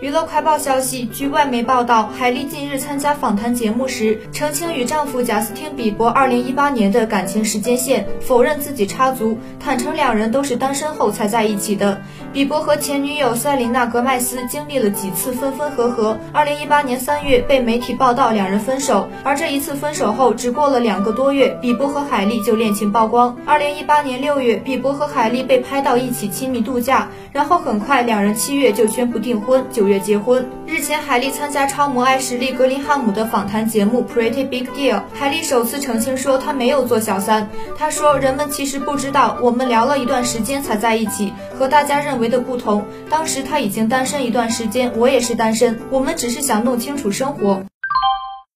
娱乐快报消息，据外媒报道，海莉近日参加访谈节目时，澄清与丈夫贾斯汀·比伯2018年的感情时间线，否认自己插足，坦诚两人都是单身后才在一起的。比伯和前女友塞琳娜·格麦斯经历了几次分分合合，2018年3月被媒体报道两人分手，而这一次分手后只过了两个多月，比伯和海莉就恋情曝光。2018年6月，比伯和海莉被拍到一起亲密度假，然后很快两人七月就宣布订婚，九月结婚。日前，海莉参加超模爱实力格林汉姆的访谈节目《Pretty Big Deal》，海莉首次澄清说她没有做小三。她说：“人们其实不知道，我们聊了一段时间才在一起，和大家认为的不同。当时她已经单身一段时间，我也是单身，我们只是想弄清楚生活。”